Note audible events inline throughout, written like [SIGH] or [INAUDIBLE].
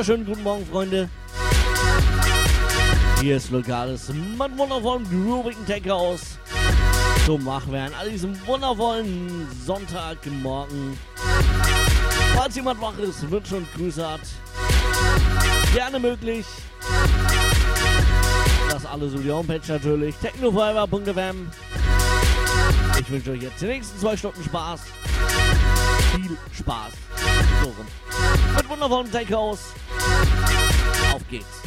Wunderschönen guten Morgen, Freunde. Hier ist Lokales mit wundervollen groovigen Tech aus. Zum Wachwerden an diesem wundervollen Sonntagmorgen. Falls jemand wach ist, Wünsche und Grüße hat, gerne möglich. Das alles über die Homepage natürlich. technoforever.fm. Ich wünsche euch jetzt die nächsten zwei Stunden Spaß. Viel Spaß. So. Mit wundervollen Tech House. Auf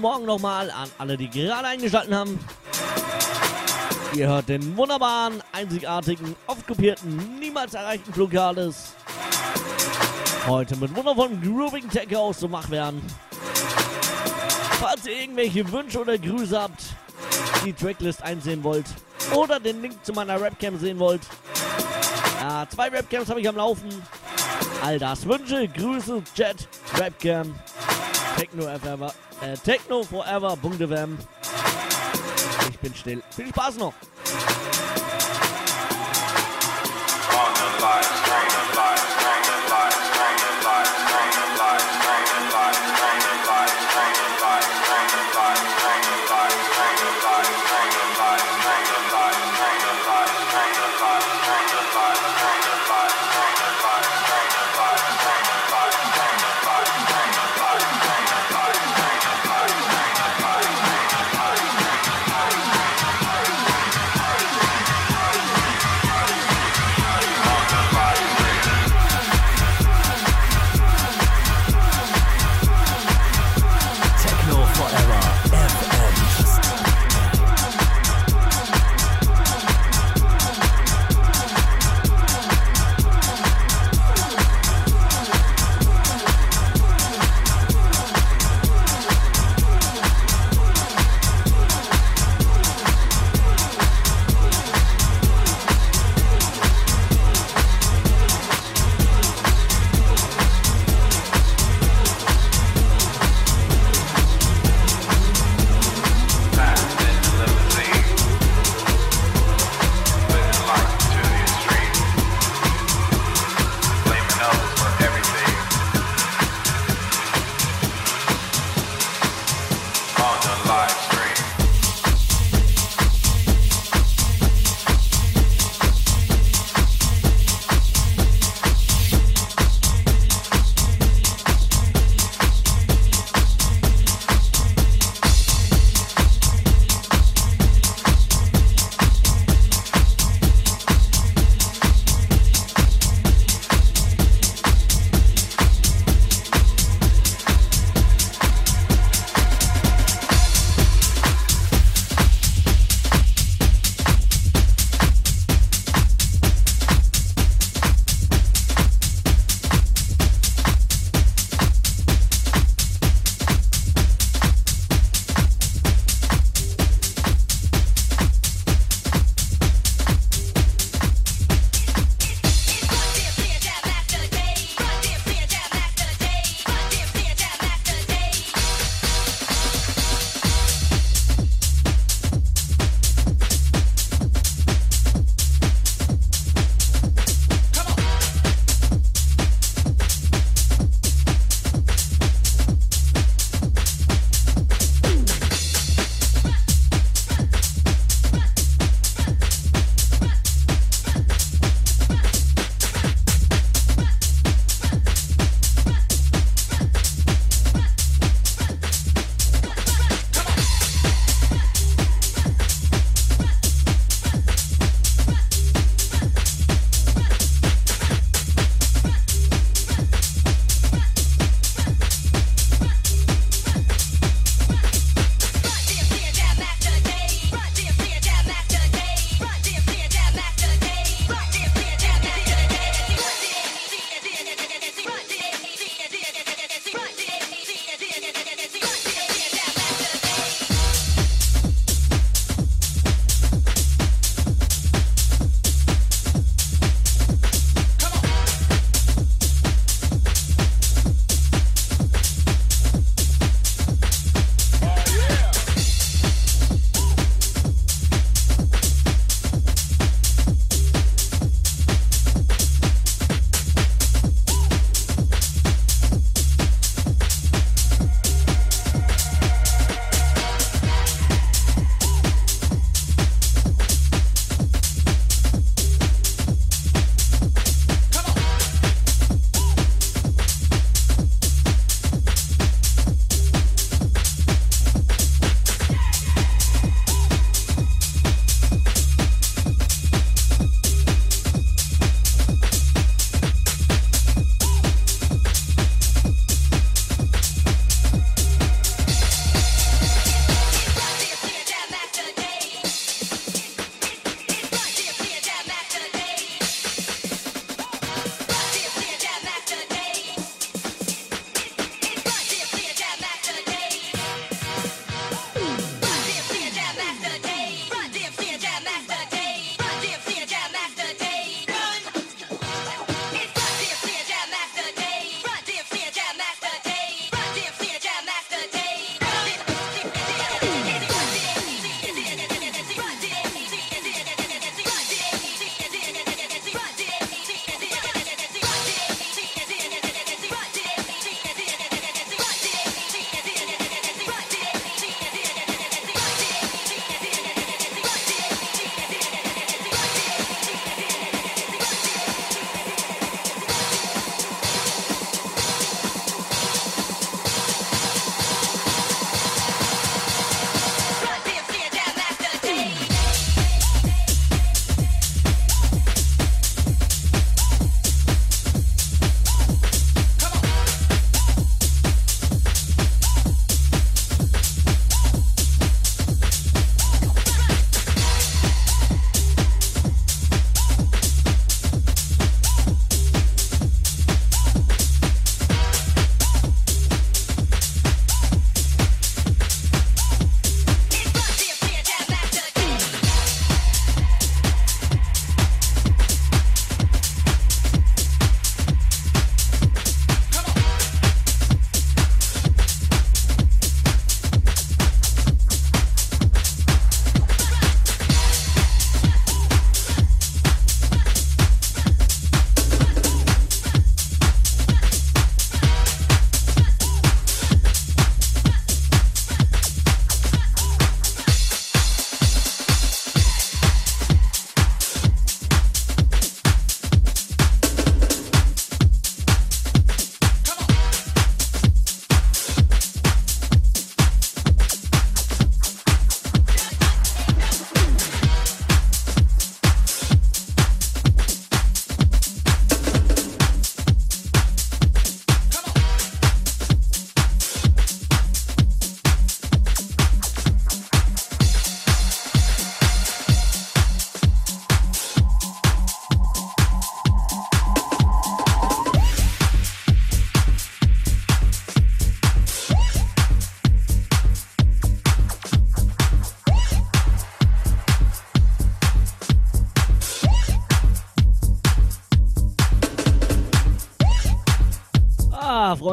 guten Morgen nochmal an alle, die gerade eingeschaltet haben. Ihr hört den wunderbaren, einzigartigen, oft kopierten, niemals erreichten Flugales. Heute mit wundervollen Grooving Tech House zum Wachwerden. Falls ihr irgendwelche Wünsche oder Grüße habt, die Tracklist einsehen wollt oder den Link zu meiner Rapcam sehen wollt, ja, zwei Rapcams habe ich am Laufen. All das Wünsche, Grüße, Chat, Rapcam, Techno Forever, äh, Techno Forever. Ich bin still. Viel Spaß noch.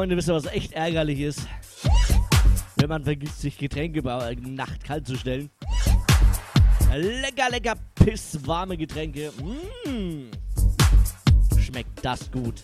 Freunde, wisst ihr, was echt ärgerlich ist? Wenn man vergisst, sich Getränke bei Nacht kalt zu stellen. Lecker, lecker, pisswarme Getränke. Mmh. Schmeckt das gut.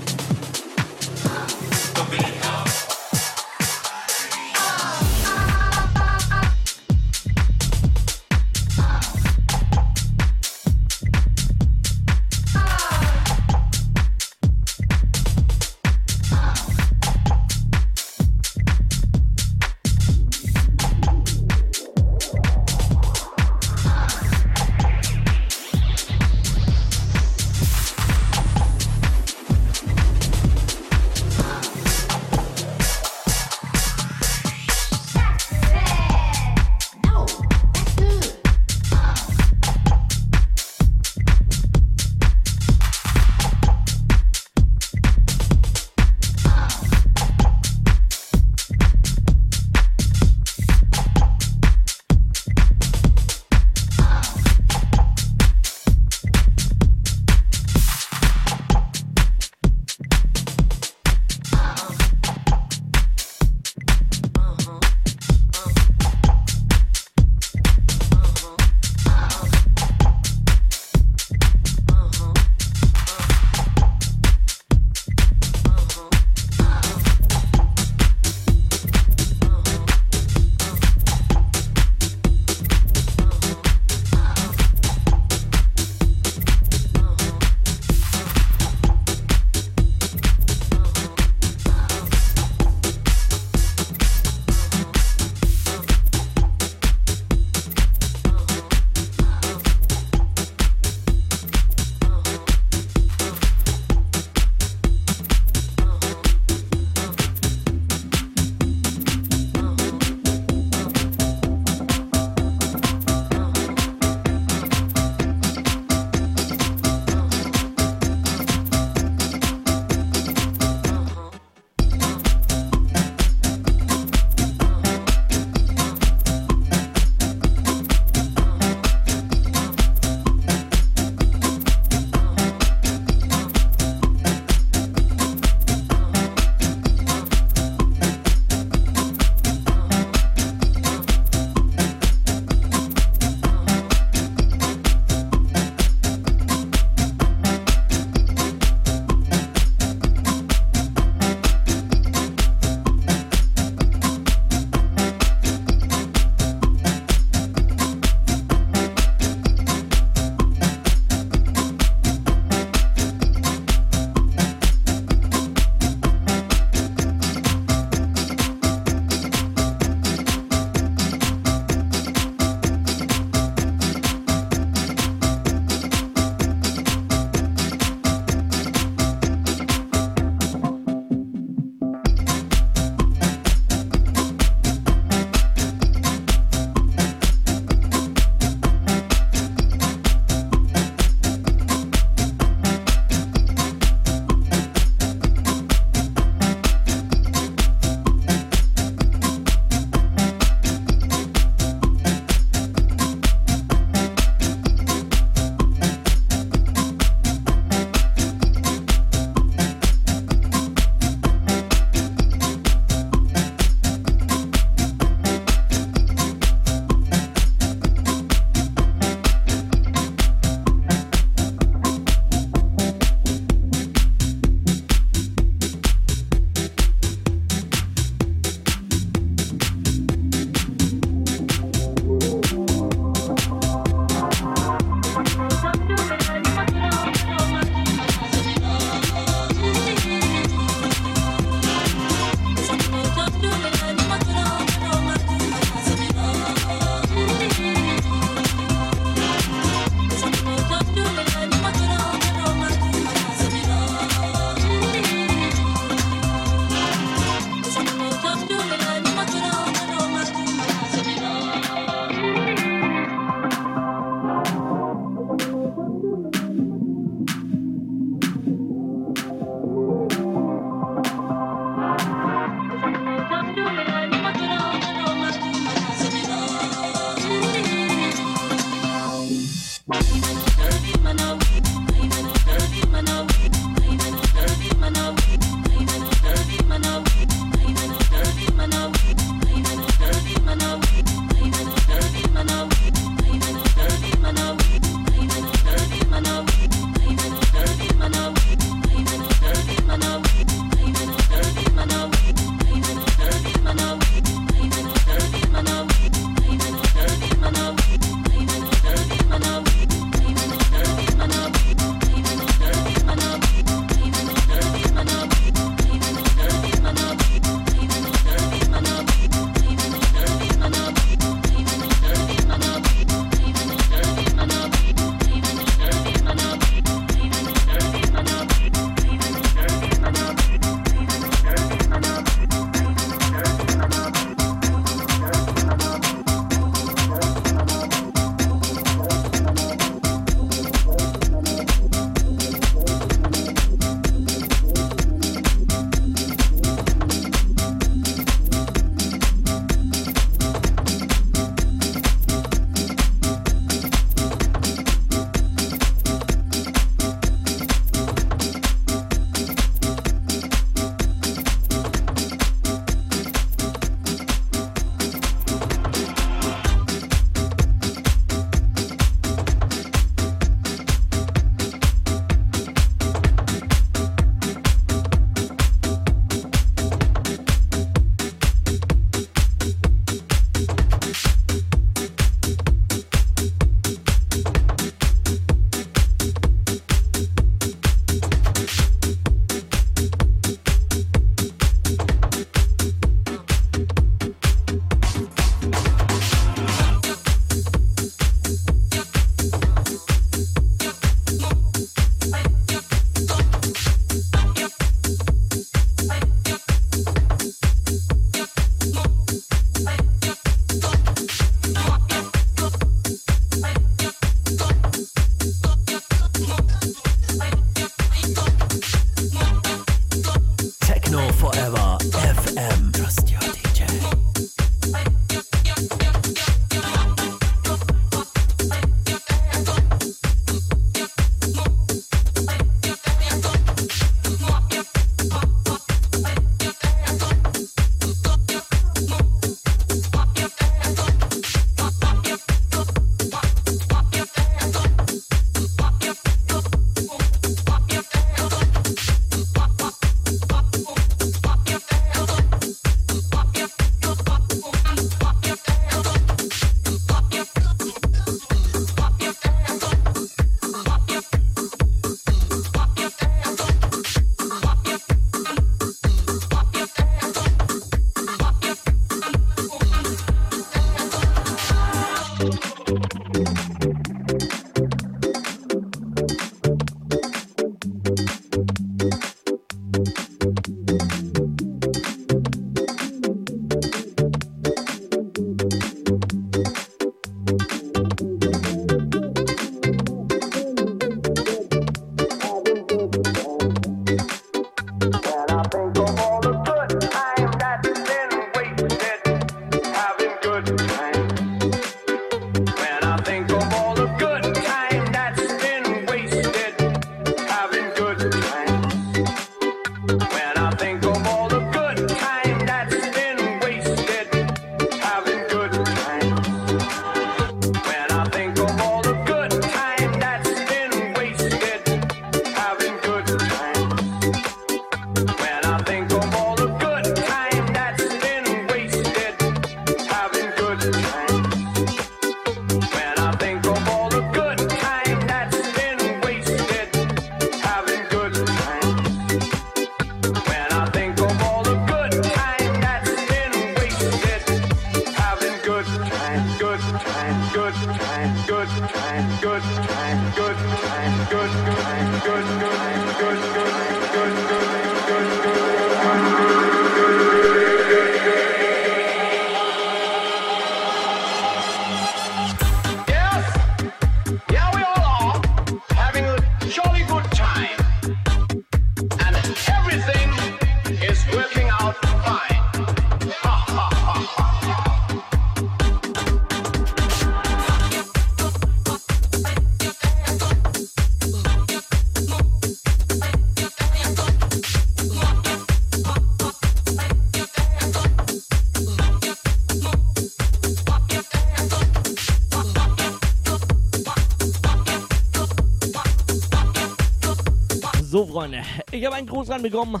Freunde. Ich habe einen Gruß reinbekommen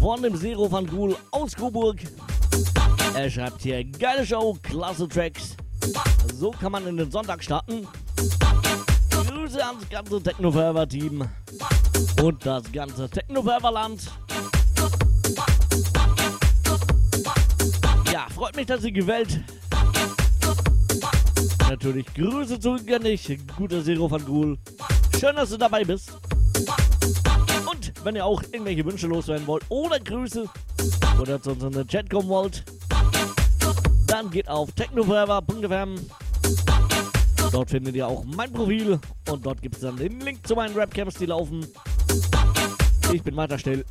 von dem Zero van Ghoul aus Coburg. Er schreibt hier, geile Show, klasse Tracks. So kann man in den Sonntag starten. Grüße ans ganze Techno-Forever-Team und das ganze Techno-Forever-Land. Ja, freut mich, dass sie gefällt. Natürlich Grüße zurück an dich, guter Zero van Ghoul. Schön, dass du dabei bist. Wenn ihr auch irgendwelche Wünsche loswerden wollt oder Grüße oder zu uns in den Chat kommen wollt, dann geht auf technoforever.fm. Dort findet ihr auch mein Profil und dort gibt es dann den Link zu meinen Rapcams, die laufen. Ich bin weiter still.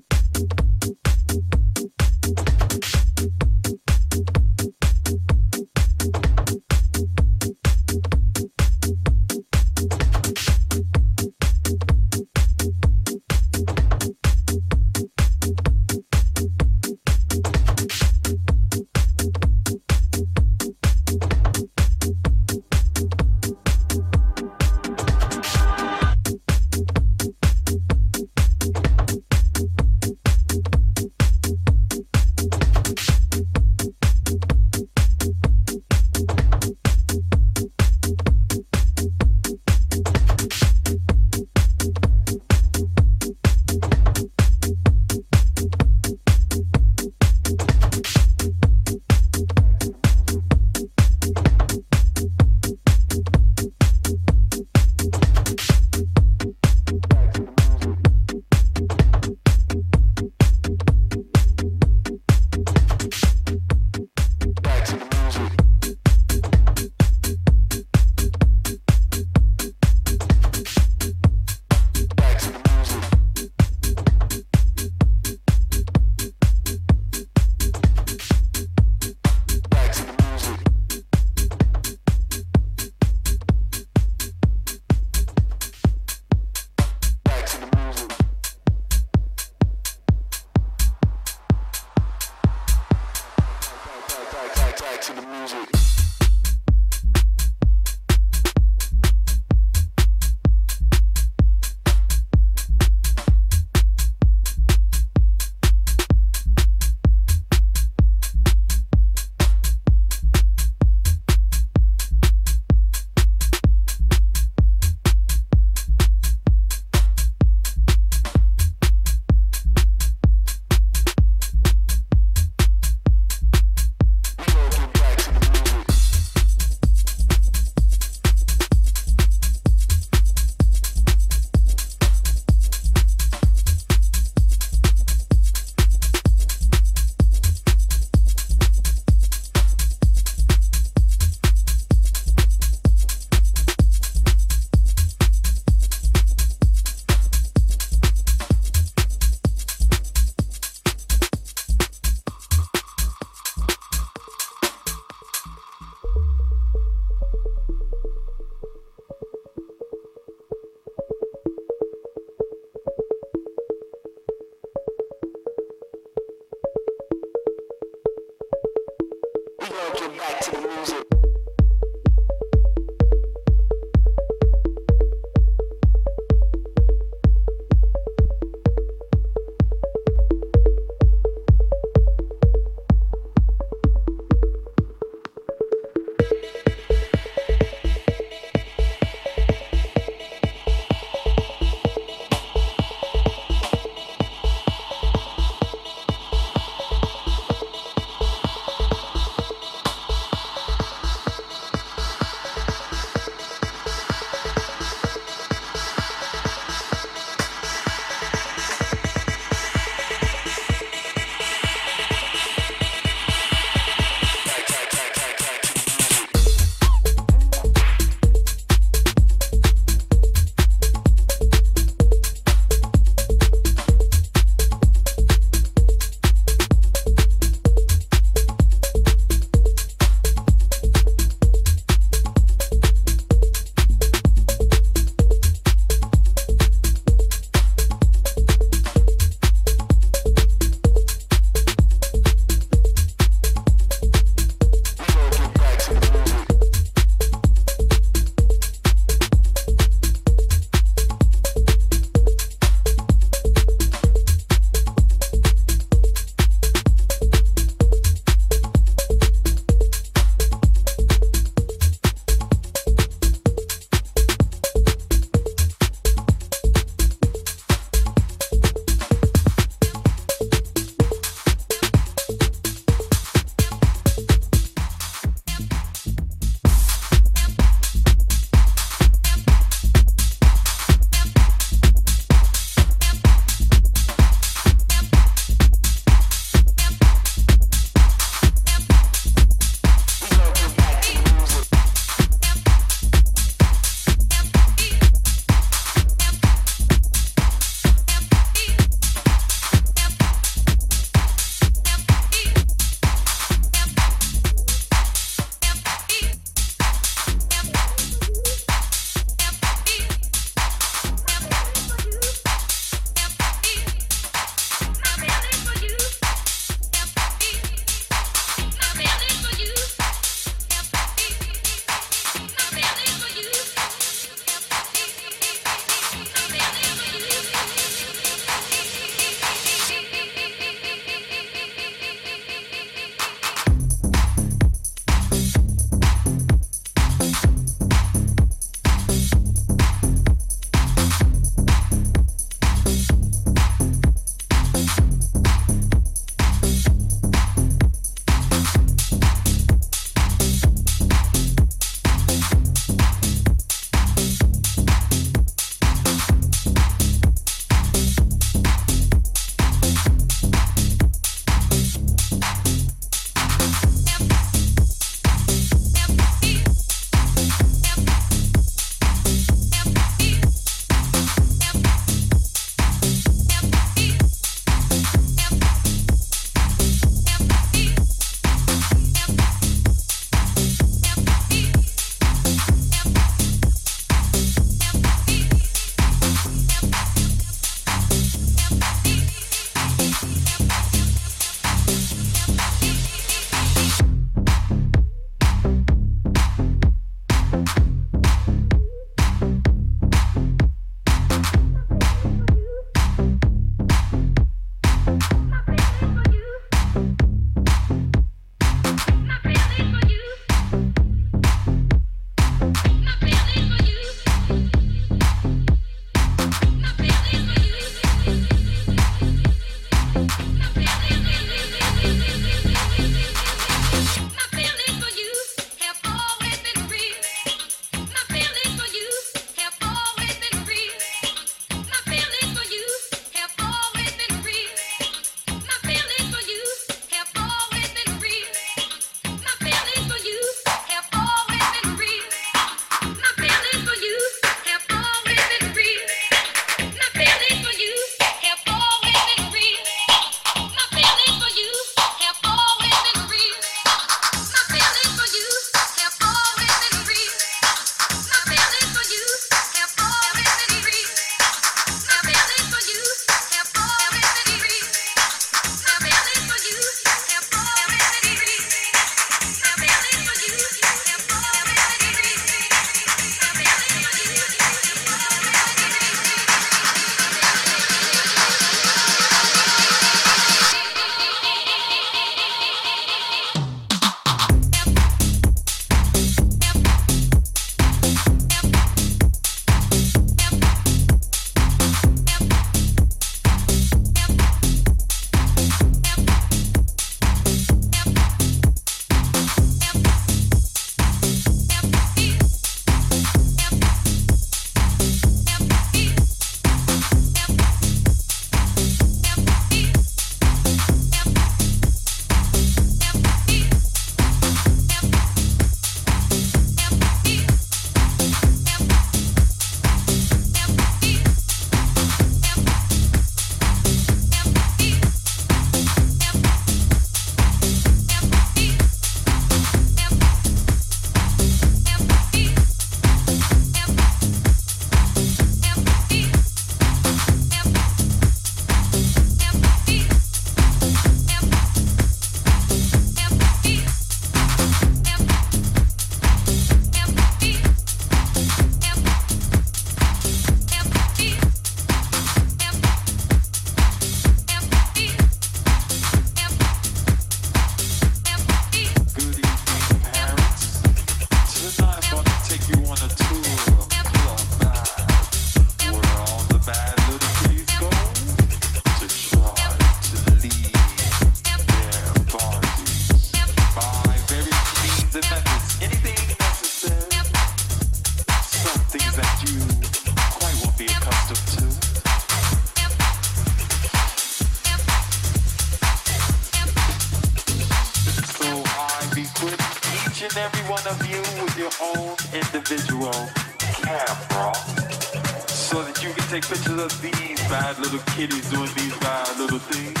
Bad little kitties doing these bad little things.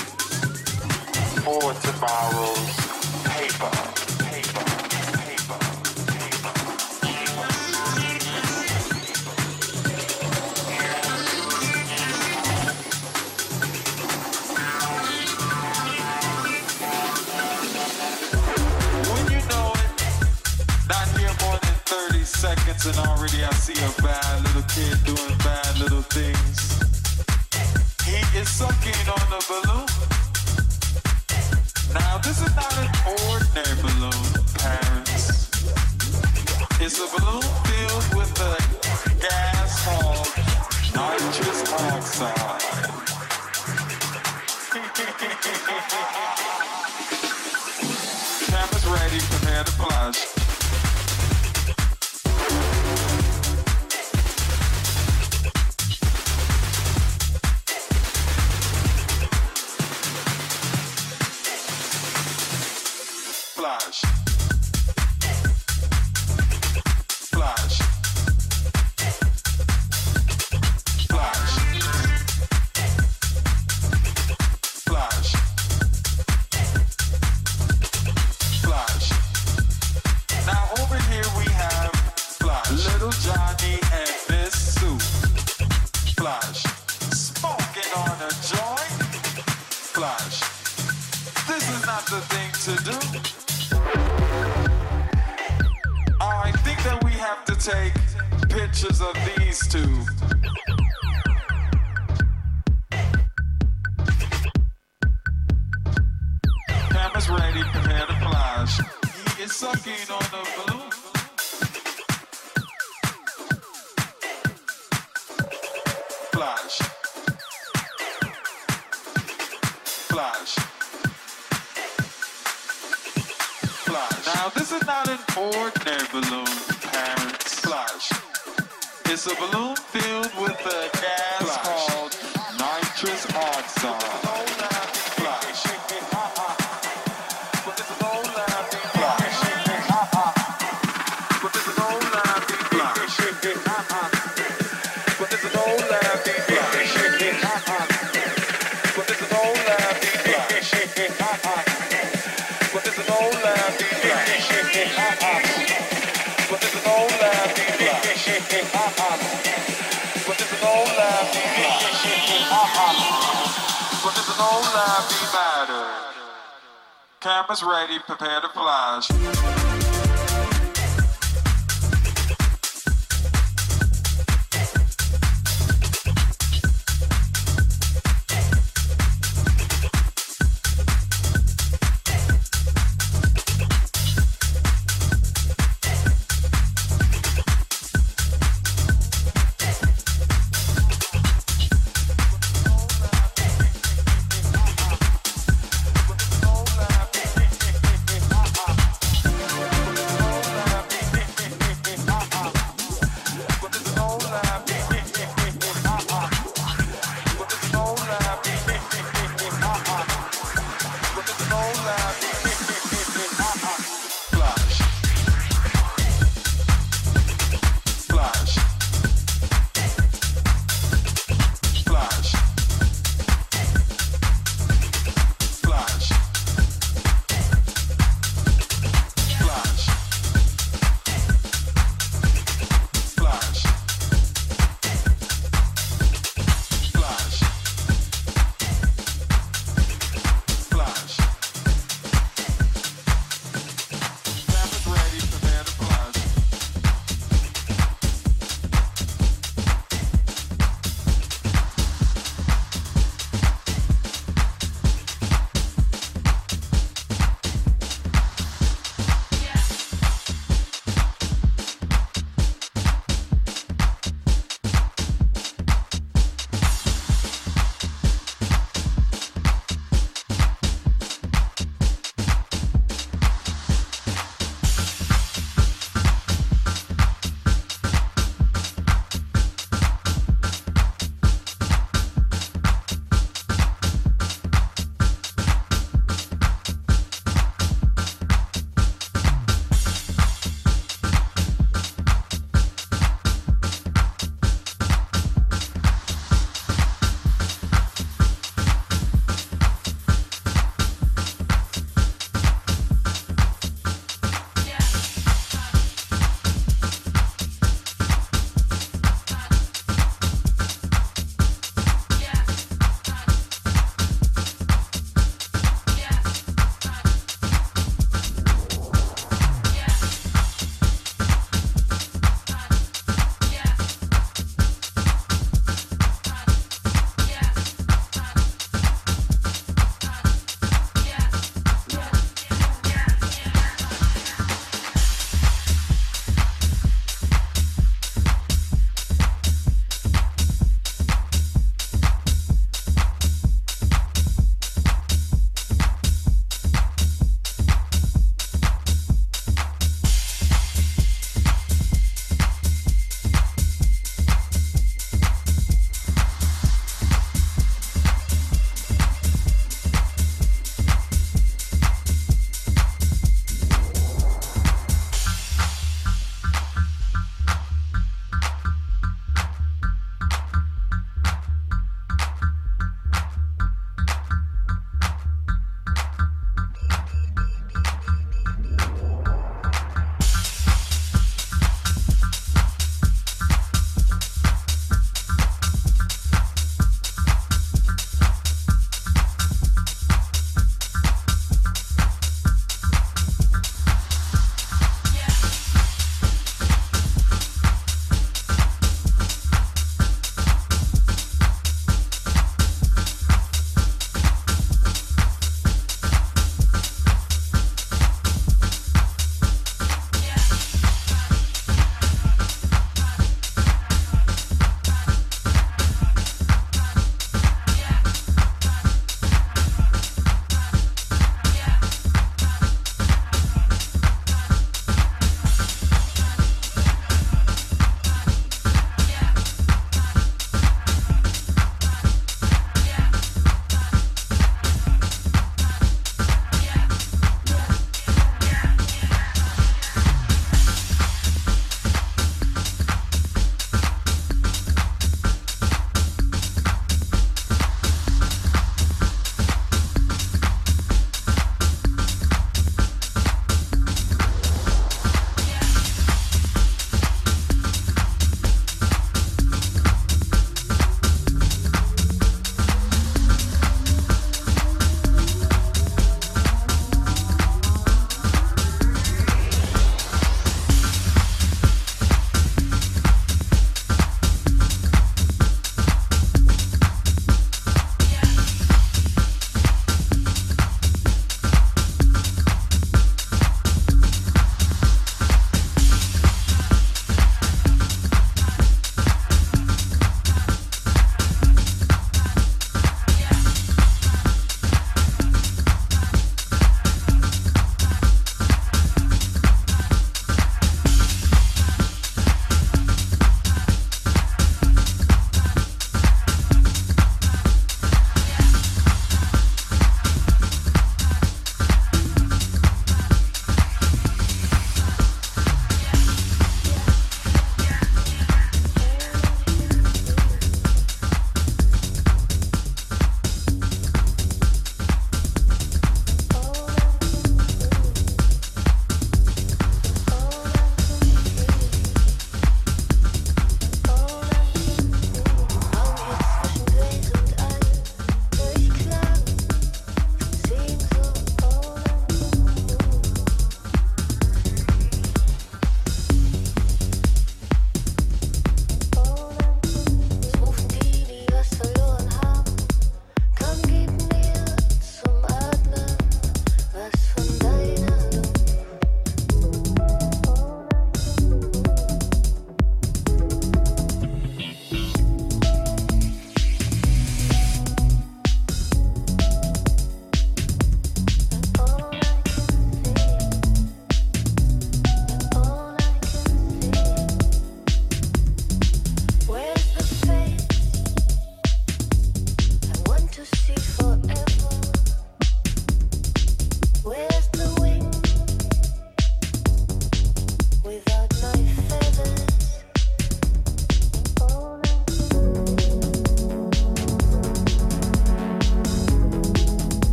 Four tomorrow's paper, paper, paper. When you know it, not here more than 30 seconds and already I see a bad little kid doing bad little things. He is sucking on balloon. Now this is not an ordinary balloon, parents. It's a balloon filled with a gas called nitrous oxide. [LAUGHS]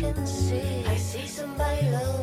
can see. I see somebody love.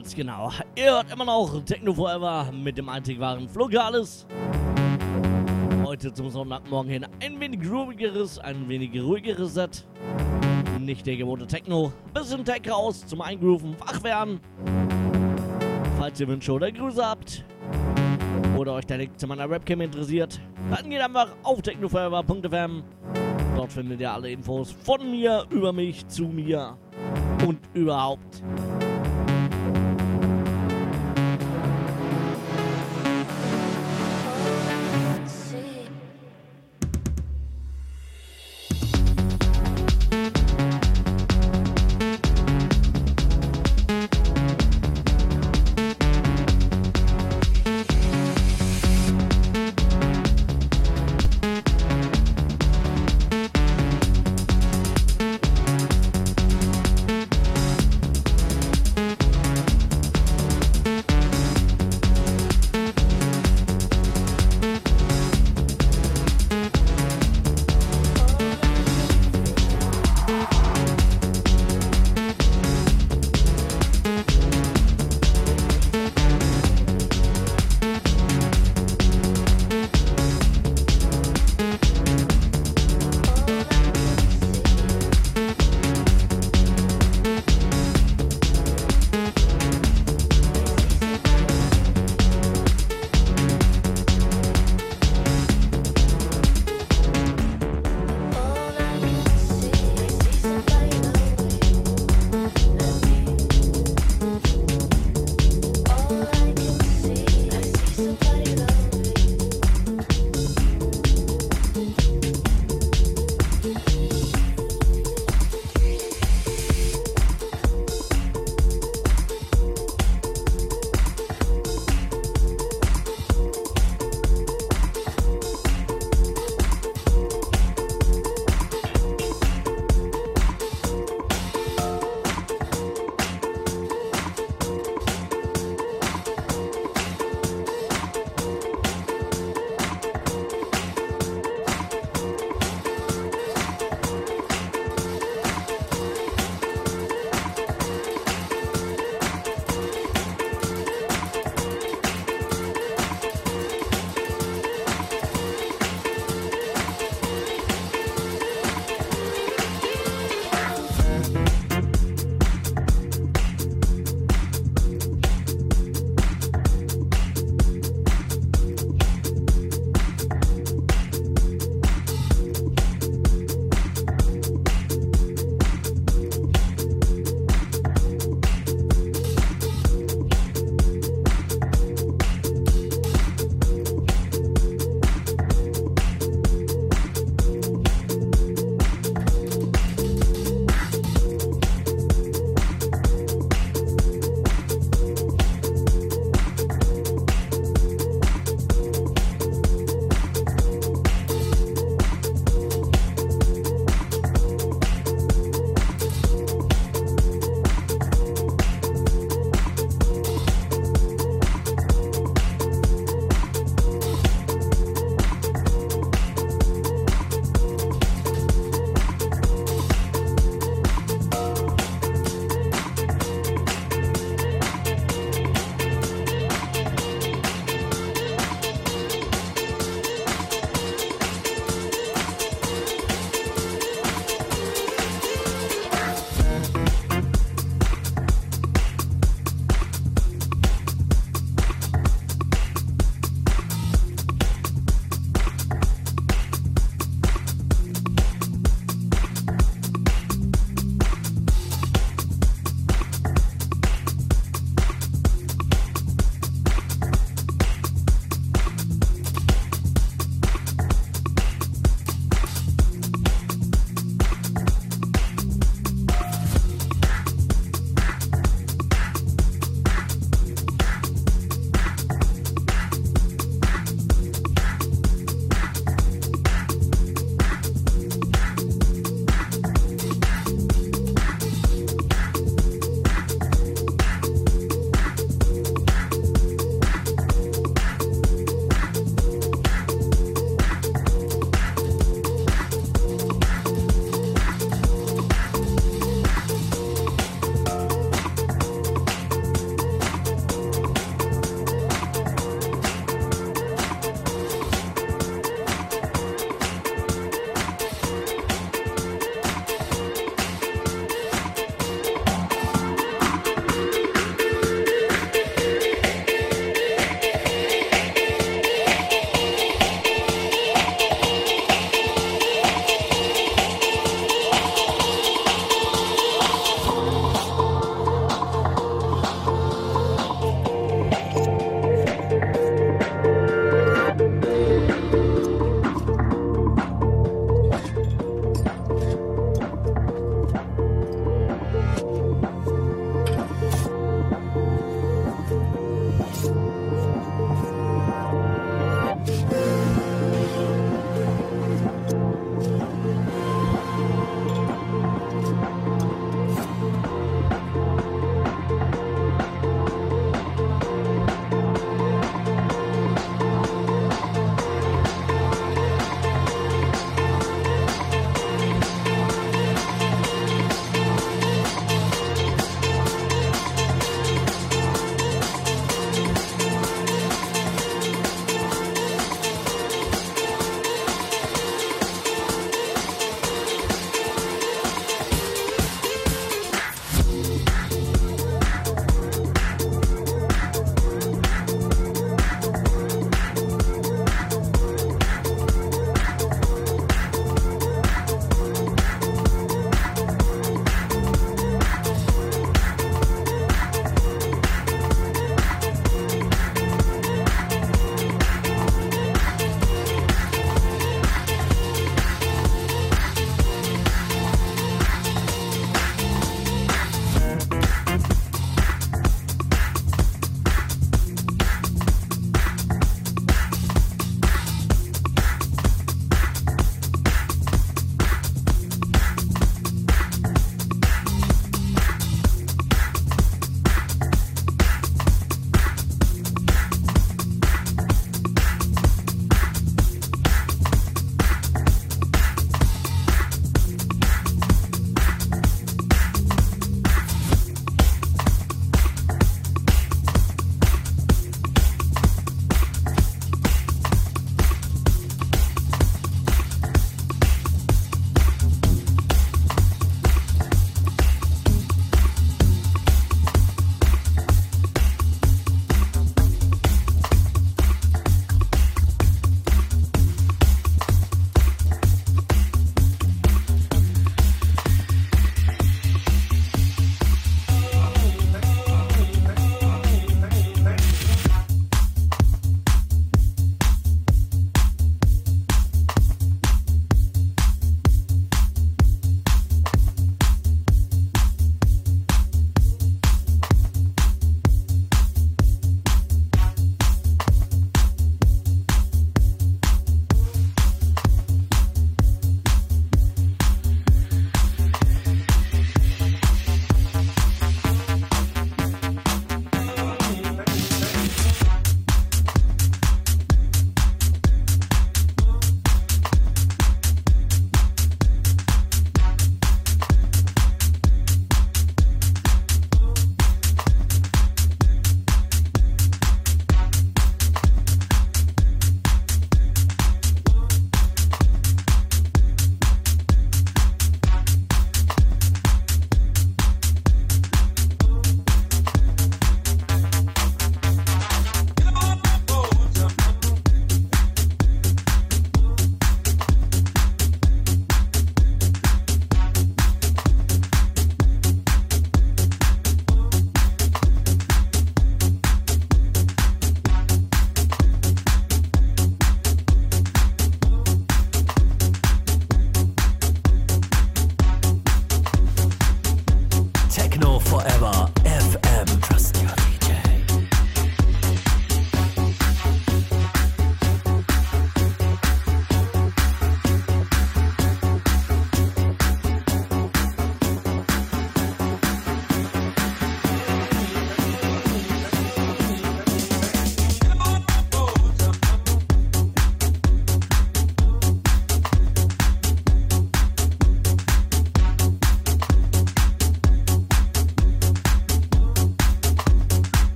Ganz genau. Ihr hört immer noch Techno Forever mit dem einzig wahren Flugales. Heute zum Sonntagmorgen hin ein wenig groovigeres, ein wenig ruhigeres Set. Nicht der gewohnte Techno. Bisschen Tech raus zum Eingrooven, wach werden. Falls ihr Wünsche oder Grüße habt oder euch der Link zu meiner Webcam interessiert, dann geht einfach auf technoforever.fm. Dort findet ihr alle Infos von mir, über mich, zu mir und überhaupt.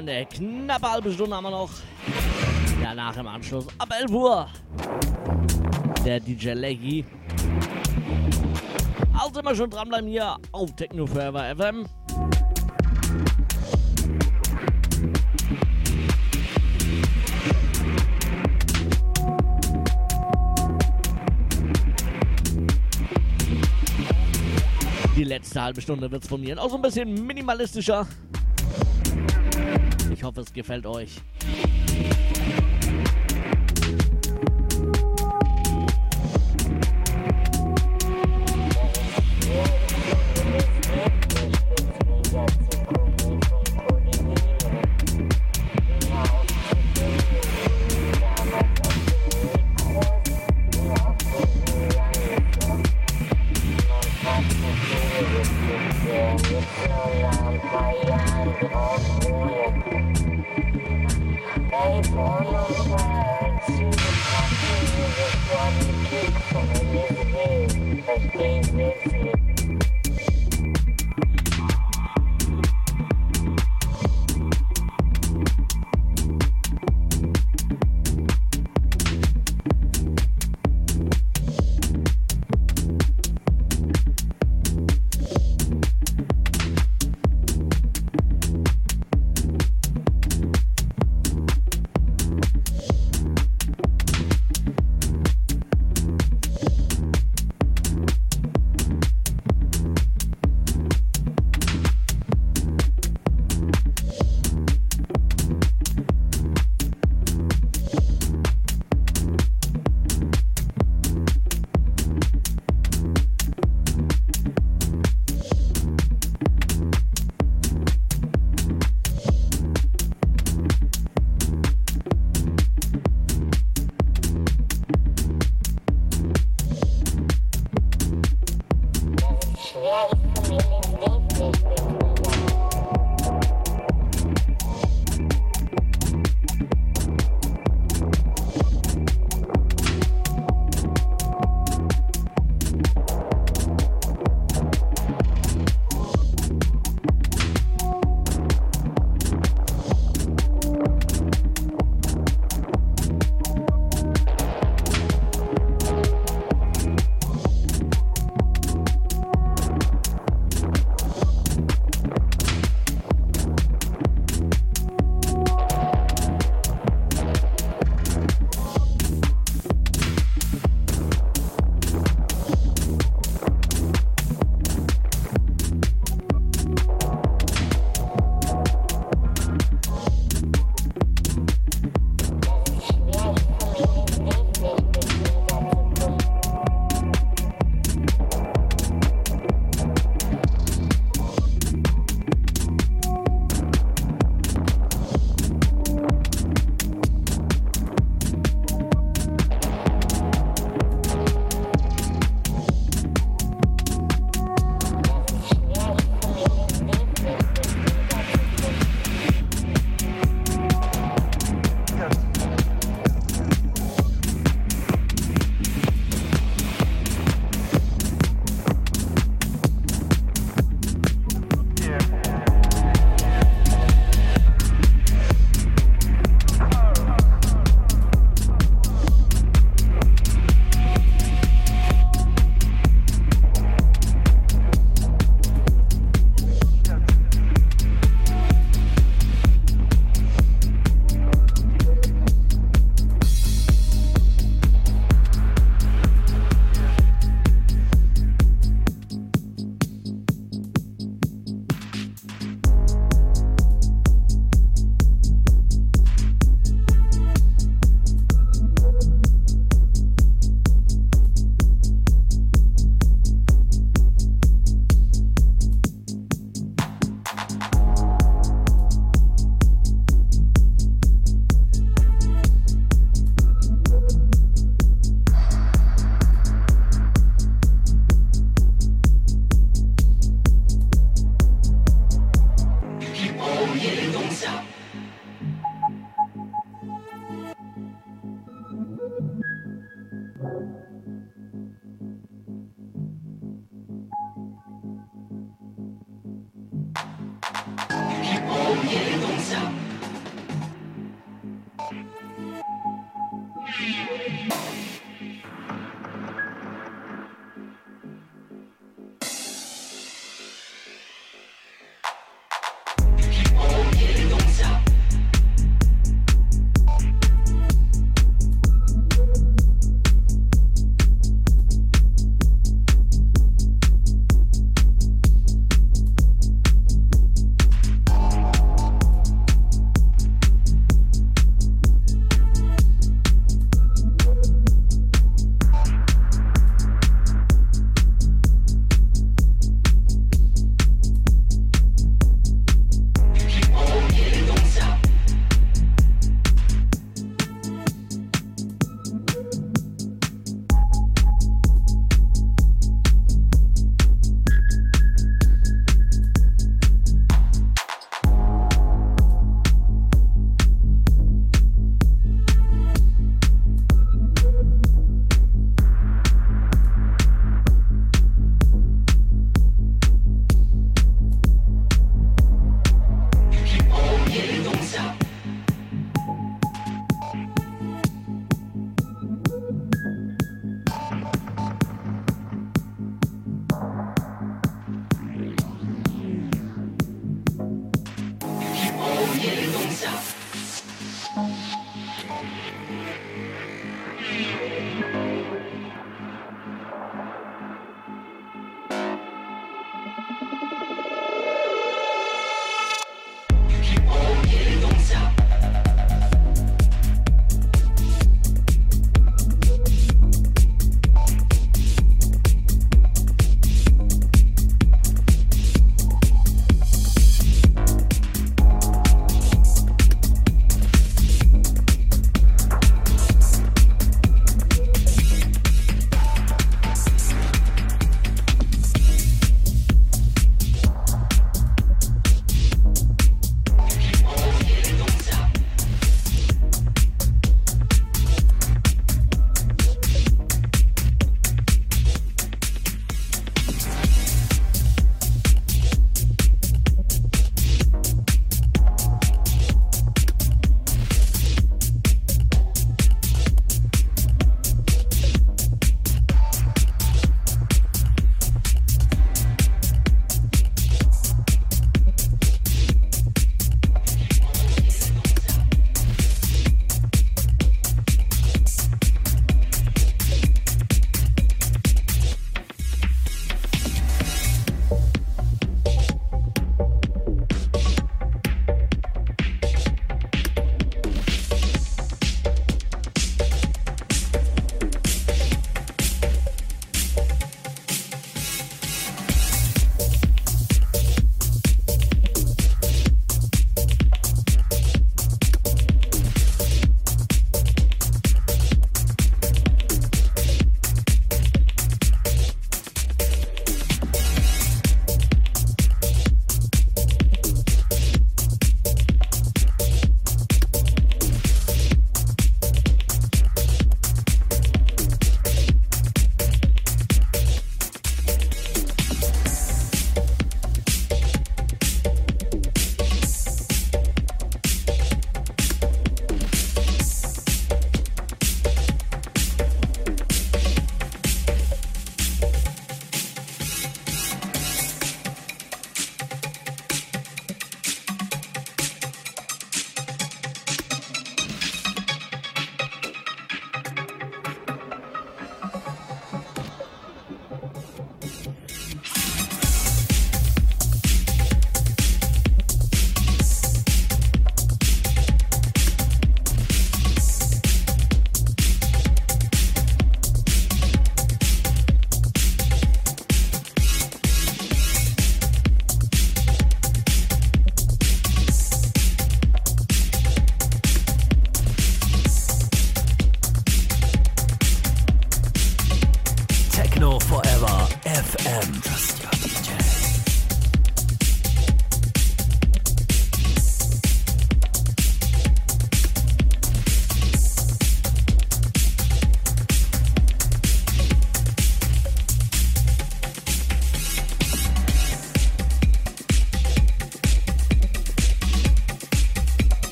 Freunde, knappe halbe Stunde haben wir noch. Danach im Anschluss ab 11 Uhr. Der DJ Leggy. Also immer schon dranbleiben hier auf Techno Forever FM. Die letzte halbe Stunde wird es von mir auch so ein bisschen minimalistischer. Gefällt euch.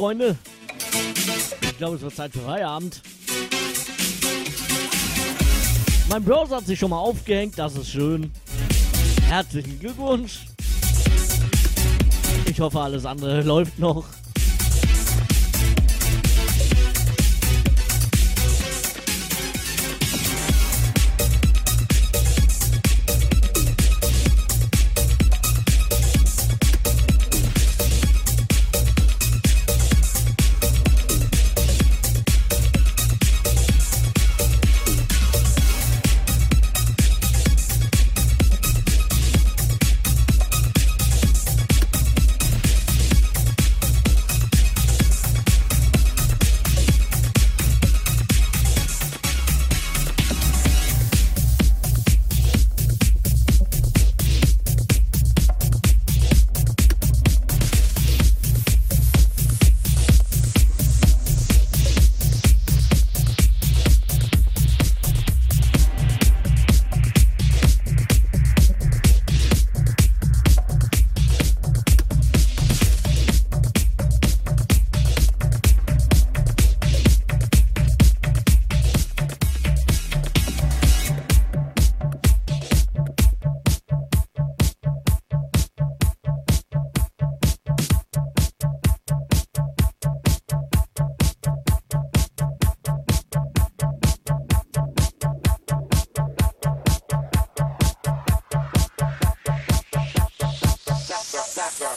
Freunde. Ich glaube, es wird Zeit für Feierabend. Mein Browser hat sich schon mal aufgehängt, das ist schön. Herzlichen Glückwunsch. Ich hoffe, alles andere [LAUGHS] läuft noch.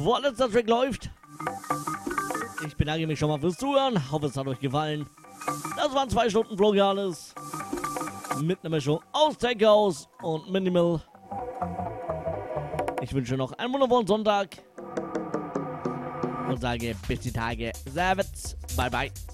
Vorletzter Track läuft. Ich bedanke mich schon mal fürs Zuhören. Hoffe, es hat euch gefallen. Das waren zwei Stunden Vlogales. Mit einer Mischung aus Tech House und Minimal. Ich wünsche noch einen wundervollen Sonntag. Und sage bis die Tage. Servus. Bye, bye.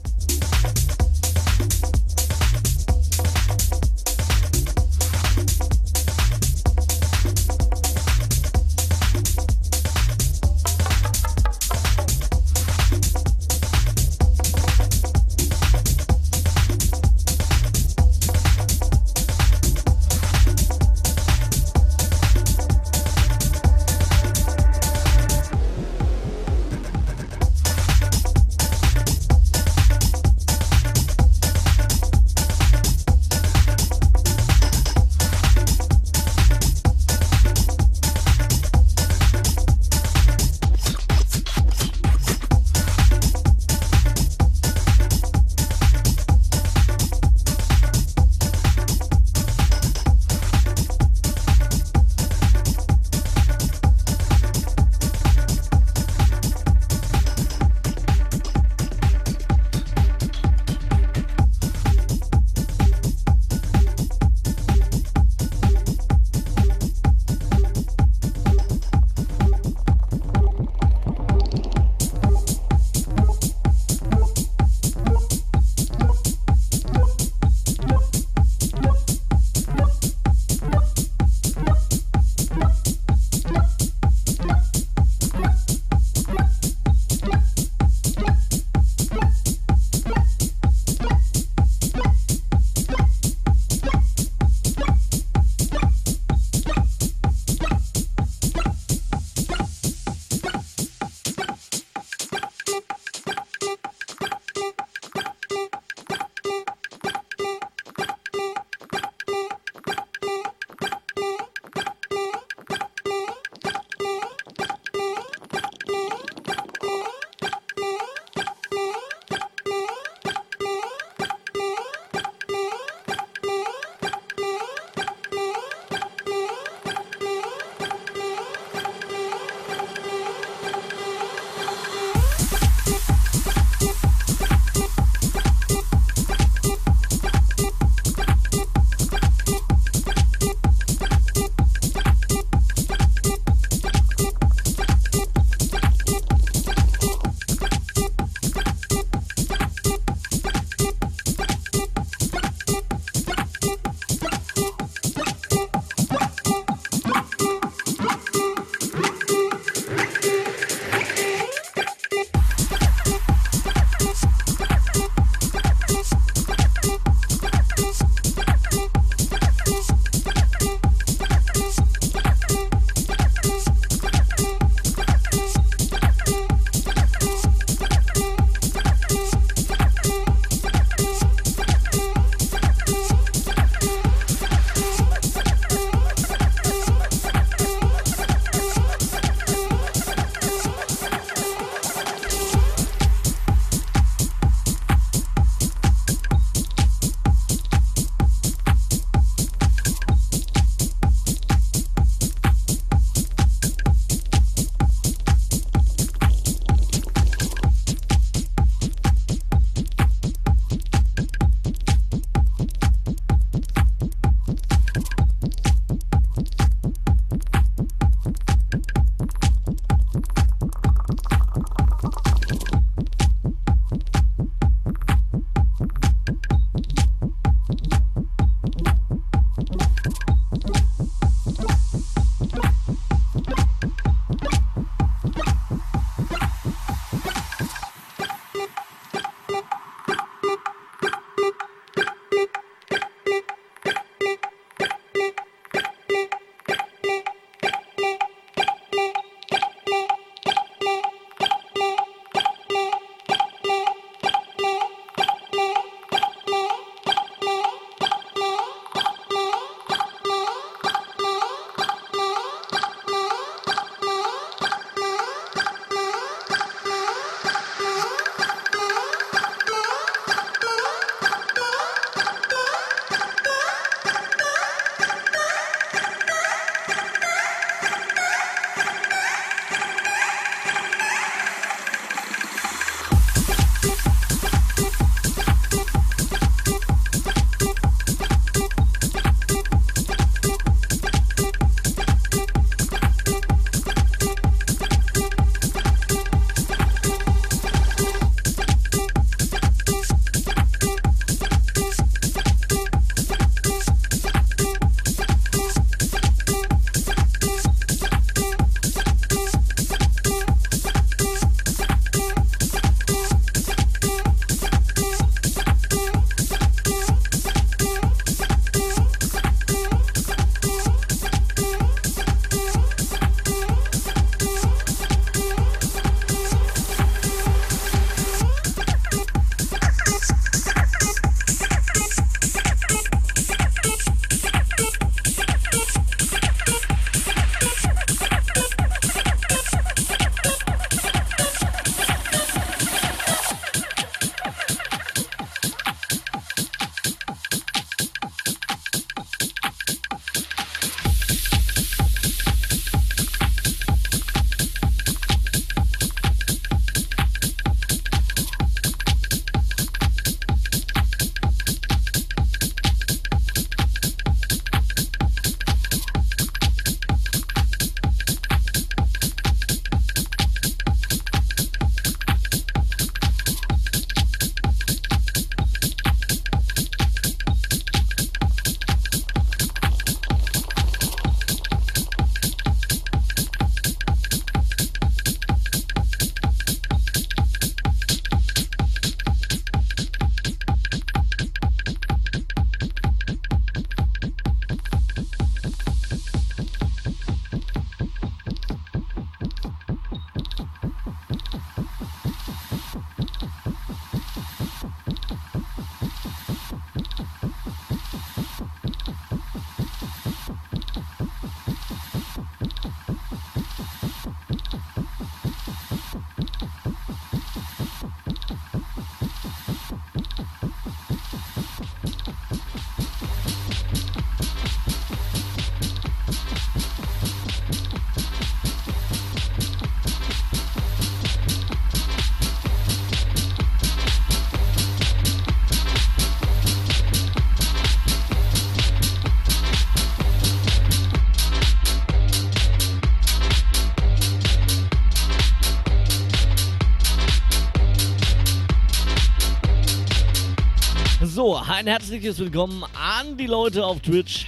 Ein herzliches Willkommen an die Leute auf Twitch.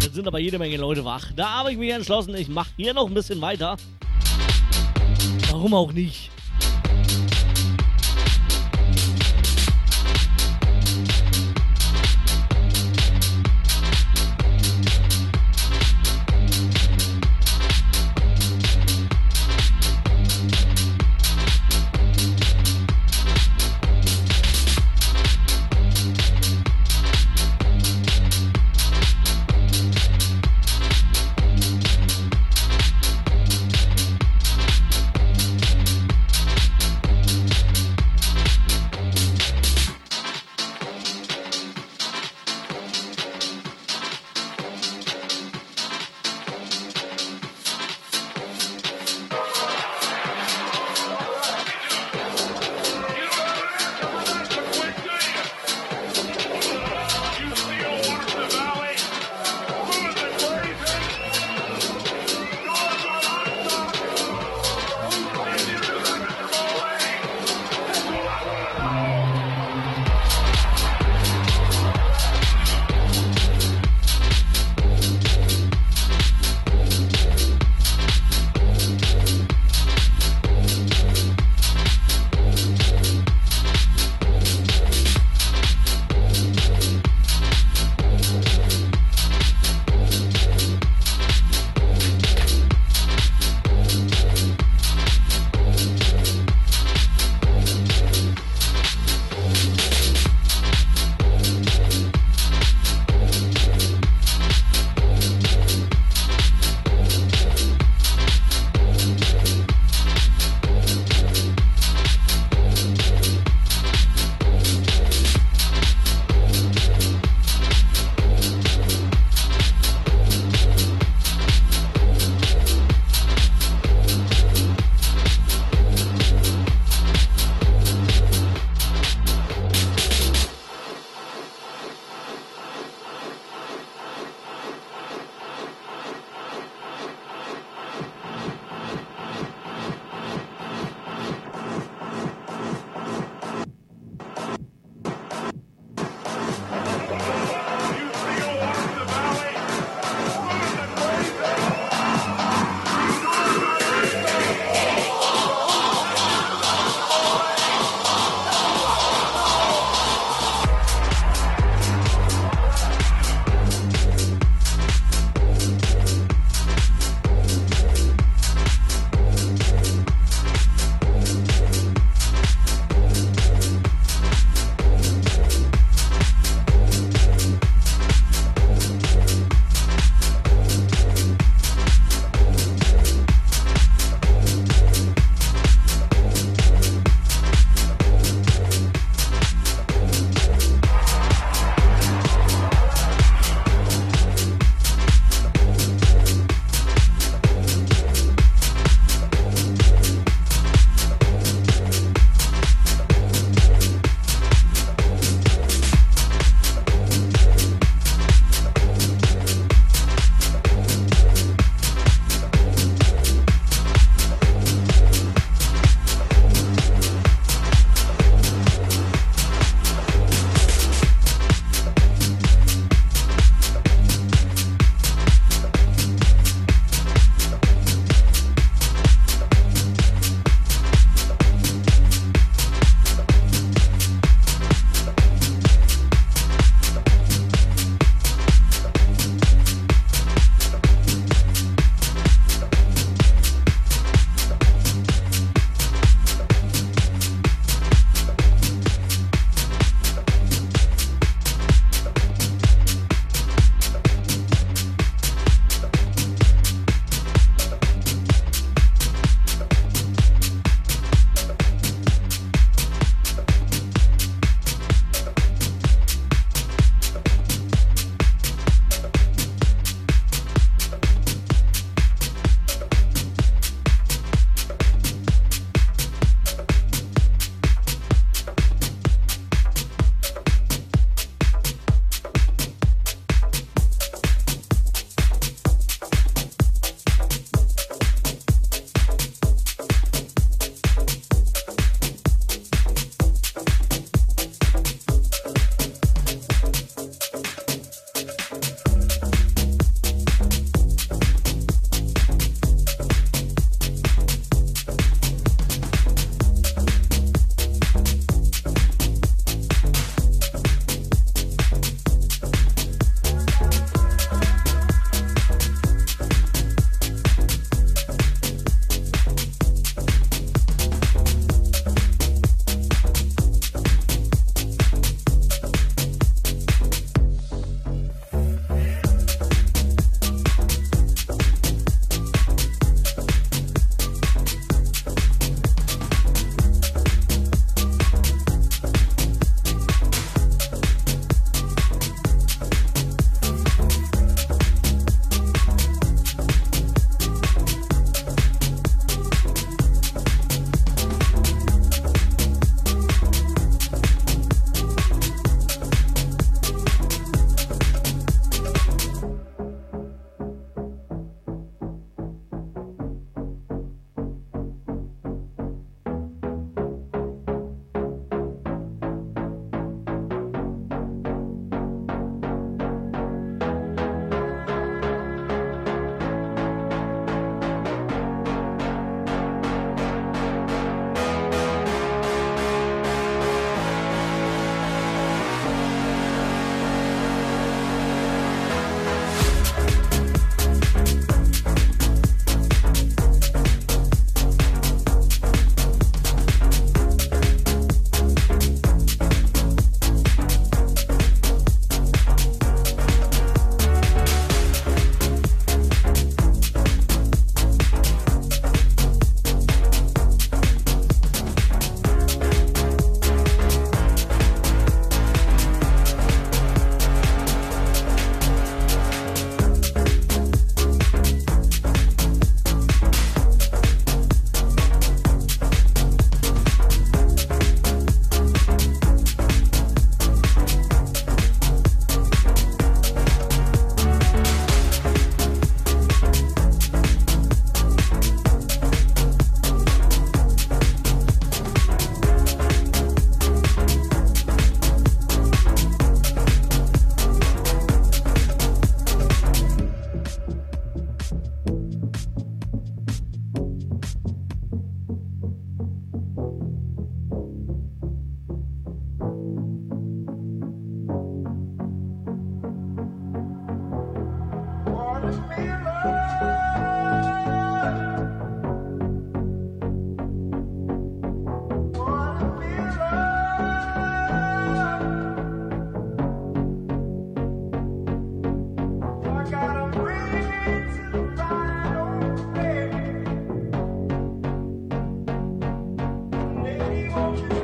Jetzt sind aber jede Menge Leute wach. Da habe ich mich entschlossen, ich mache hier noch ein bisschen weiter. Warum auch nicht? Thank you.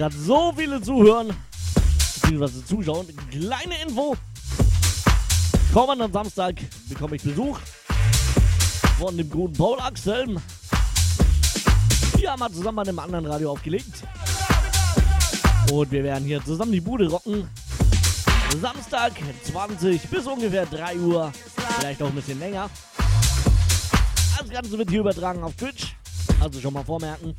Gerade so viele zuhören, beziehungsweise zuschauen, kleine Info. Kommenden Samstag bekomme ich Besuch von dem guten Paul Axel. Wir haben mal zusammen bei einem anderen Radio aufgelegt. Und wir werden hier zusammen die Bude rocken. Samstag 20 bis ungefähr 3 Uhr. Vielleicht auch ein bisschen länger. Das Ganze wird hier übertragen auf Twitch. Also schon mal vormerken.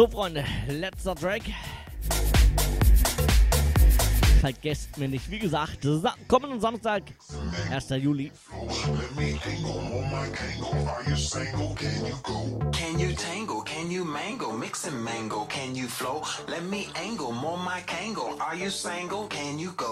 So, Freunde, letzter Track. Vergesst mir nicht, wie gesagt, Sa kommenden Samstag, 1. Juli. Can you tango? Can you mango? Mix and mango. Can you flow? Let me angle. More my kango. Are you single? Can you go?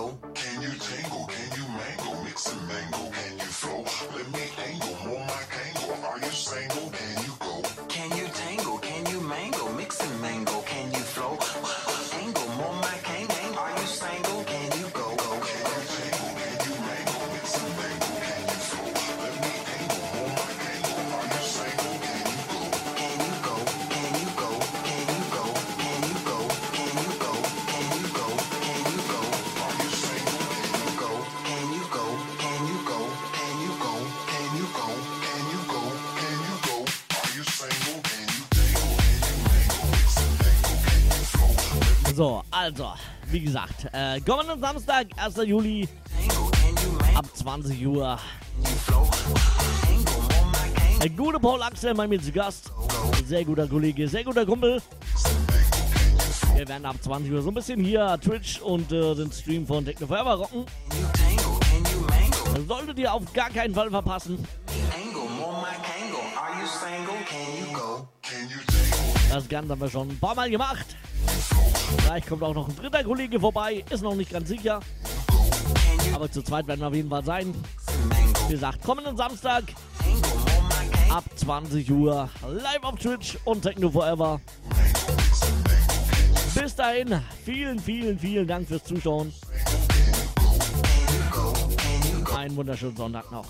Also, wie gesagt, äh, kommenden Samstag, 1. Juli, ab 20 Uhr. Der gute Paul Axel bei mir zu Gast. Sehr guter Kollege, sehr guter Kumpel. Wir werden ab 20 Uhr so ein bisschen hier Twitch und äh, den Stream von Techno Forever rocken. Solltet ihr auf gar keinen Fall verpassen. Das Ganze haben wir schon ein paar Mal gemacht. Vielleicht kommt auch noch ein dritter Kollege vorbei, ist noch nicht ganz sicher. Aber zu zweit werden wir auf jeden Fall sein. Wie gesagt, kommenden Samstag ab 20 Uhr live auf Twitch und Techno Forever. Bis dahin, vielen, vielen, vielen Dank fürs Zuschauen. Einen wunderschönen Sonntag noch.